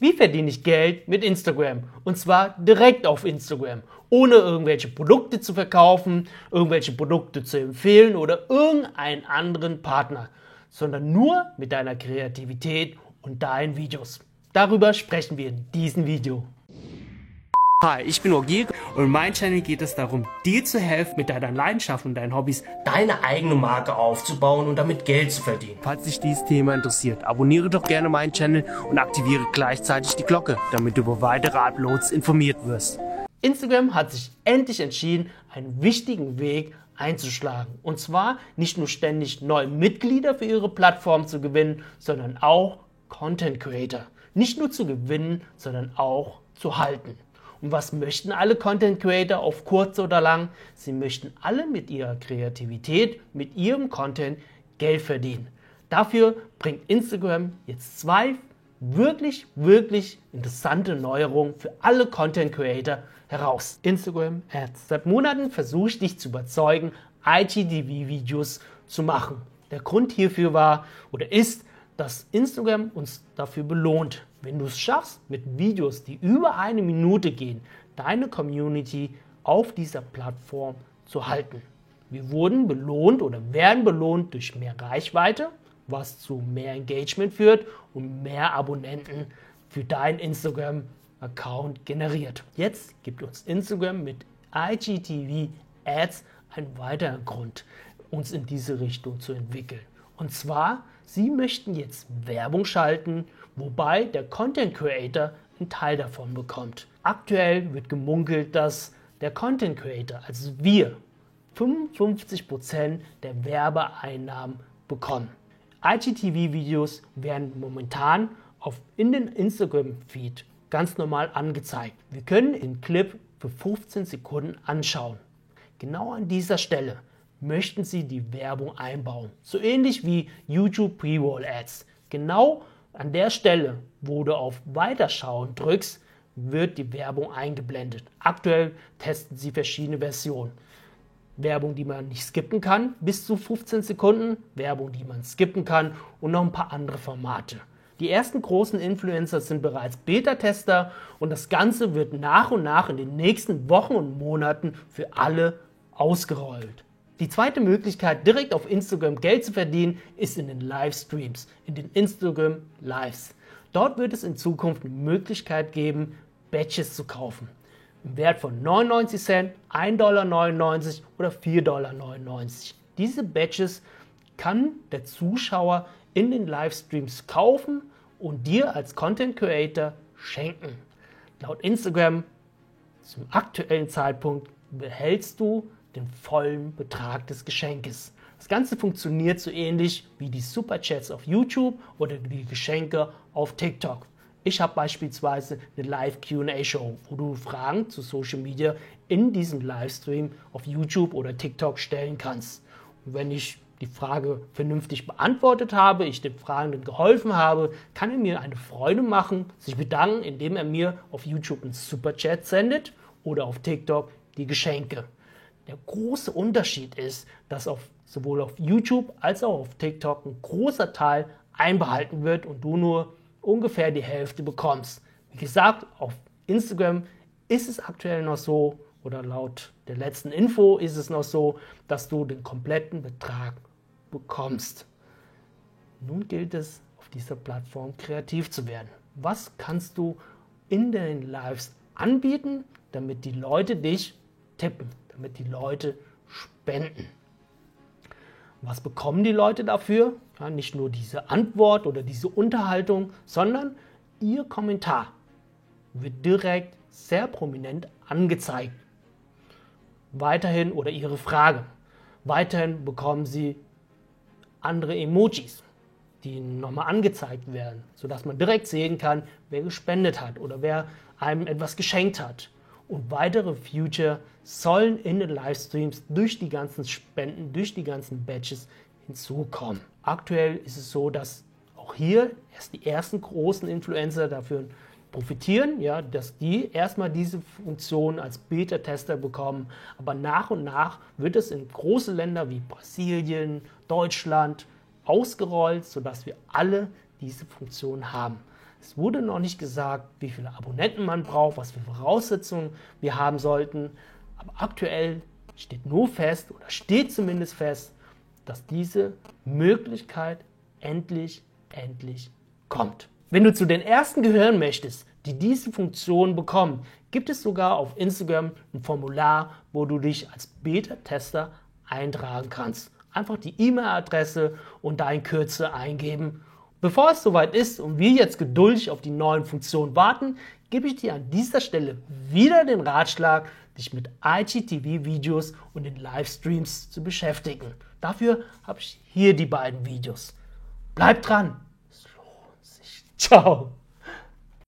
Wie verdiene ich Geld mit Instagram? Und zwar direkt auf Instagram, ohne irgendwelche Produkte zu verkaufen, irgendwelche Produkte zu empfehlen oder irgendeinen anderen Partner, sondern nur mit deiner Kreativität und deinen Videos. Darüber sprechen wir in diesem Video. Hi, ich bin Ogir und in meinem Channel geht es darum, dir zu helfen, mit deiner Leidenschaft und deinen Hobbys deine eigene Marke aufzubauen und damit Geld zu verdienen. Falls dich dieses Thema interessiert, abonniere doch gerne meinen Channel und aktiviere gleichzeitig die Glocke, damit du über weitere Uploads informiert wirst. Instagram hat sich endlich entschieden, einen wichtigen Weg einzuschlagen. Und zwar nicht nur ständig neue Mitglieder für ihre Plattform zu gewinnen, sondern auch Content Creator. Nicht nur zu gewinnen, sondern auch zu halten. Und was möchten alle Content Creator auf kurz oder lang? Sie möchten alle mit ihrer Kreativität, mit ihrem Content Geld verdienen. Dafür bringt Instagram jetzt zwei wirklich, wirklich interessante Neuerungen für alle Content Creator heraus. Instagram Ads. Seit Monaten versuche ich dich zu überzeugen, IGTV-Videos zu machen. Der Grund hierfür war oder ist, dass Instagram uns dafür belohnt. Wenn du es schaffst, mit Videos, die über eine Minute gehen, deine Community auf dieser Plattform zu halten. Wir wurden belohnt oder werden belohnt durch mehr Reichweite, was zu mehr Engagement führt und mehr Abonnenten für dein Instagram-Account generiert. Jetzt gibt uns Instagram mit IGTV Ads einen weiteren Grund, uns in diese Richtung zu entwickeln. Und zwar, Sie möchten jetzt Werbung schalten, wobei der Content Creator einen Teil davon bekommt. Aktuell wird gemunkelt, dass der Content Creator, also wir, 55% der Werbeeinnahmen bekommen. IGTV-Videos werden momentan auf, in den Instagram-Feed ganz normal angezeigt. Wir können den Clip für 15 Sekunden anschauen. Genau an dieser Stelle möchten Sie die Werbung einbauen. So ähnlich wie YouTube Pre-Roll Ads. Genau an der Stelle, wo du auf Weiterschauen drückst, wird die Werbung eingeblendet. Aktuell testen sie verschiedene Versionen. Werbung, die man nicht skippen kann, bis zu 15 Sekunden, Werbung, die man skippen kann und noch ein paar andere Formate. Die ersten großen Influencer sind bereits Beta-Tester und das Ganze wird nach und nach in den nächsten Wochen und Monaten für alle ausgerollt. Die zweite Möglichkeit, direkt auf Instagram Geld zu verdienen, ist in den Livestreams, in den Instagram Lives. Dort wird es in Zukunft eine Möglichkeit geben, Badges zu kaufen. Im Wert von 99 Cent, 1,99 Dollar oder 4,99 Dollar. Diese Badges kann der Zuschauer in den Livestreams kaufen und dir als Content Creator schenken. Laut Instagram zum aktuellen Zeitpunkt behältst du den vollen Betrag des Geschenkes. Das Ganze funktioniert so ähnlich wie die Superchats auf YouTube oder die Geschenke auf TikTok. Ich habe beispielsweise eine Live QA-Show, wo du Fragen zu Social Media in diesem Livestream auf YouTube oder TikTok stellen kannst. Und wenn ich die Frage vernünftig beantwortet habe, ich dem Fragenden geholfen habe, kann er mir eine Freude machen, sich bedanken, indem er mir auf YouTube einen Superchat sendet oder auf TikTok die Geschenke. Der große Unterschied ist, dass auf, sowohl auf YouTube als auch auf TikTok ein großer Teil einbehalten wird und du nur ungefähr die Hälfte bekommst. Wie gesagt, auf Instagram ist es aktuell noch so, oder laut der letzten Info ist es noch so, dass du den kompletten Betrag bekommst. Nun gilt es, auf dieser Plattform kreativ zu werden. Was kannst du in den Lives anbieten, damit die Leute dich tippen? Damit die Leute spenden. Was bekommen die Leute dafür? Ja, nicht nur diese Antwort oder diese Unterhaltung, sondern ihr Kommentar wird direkt sehr prominent angezeigt. Weiterhin oder ihre Frage. Weiterhin bekommen sie andere Emojis, die nochmal angezeigt werden, sodass man direkt sehen kann, wer gespendet hat oder wer einem etwas geschenkt hat und weitere Future sollen in den Livestreams durch die ganzen Spenden, durch die ganzen Badges hinzukommen. Aktuell ist es so, dass auch hier erst die ersten großen Influencer dafür profitieren, ja, dass die erstmal diese Funktion als Beta-Tester bekommen. Aber nach und nach wird es in große Länder wie Brasilien, Deutschland ausgerollt, sodass wir alle diese Funktion haben. Es wurde noch nicht gesagt, wie viele Abonnenten man braucht, was für Voraussetzungen wir haben sollten. Aber aktuell steht nur fest oder steht zumindest fest, dass diese Möglichkeit endlich, endlich kommt. Wenn du zu den ersten gehören möchtest, die diese Funktion bekommen, gibt es sogar auf Instagram ein Formular, wo du dich als Beta-Tester eintragen kannst. Einfach die E-Mail-Adresse und dein Kürzel eingeben. Bevor es soweit ist und wir jetzt geduldig auf die neuen Funktionen warten, gebe ich dir an dieser Stelle wieder den Ratschlag, dich mit IGTV-Videos und den Livestreams zu beschäftigen. Dafür habe ich hier die beiden Videos. Bleib dran! Es lohnt sich. Ciao!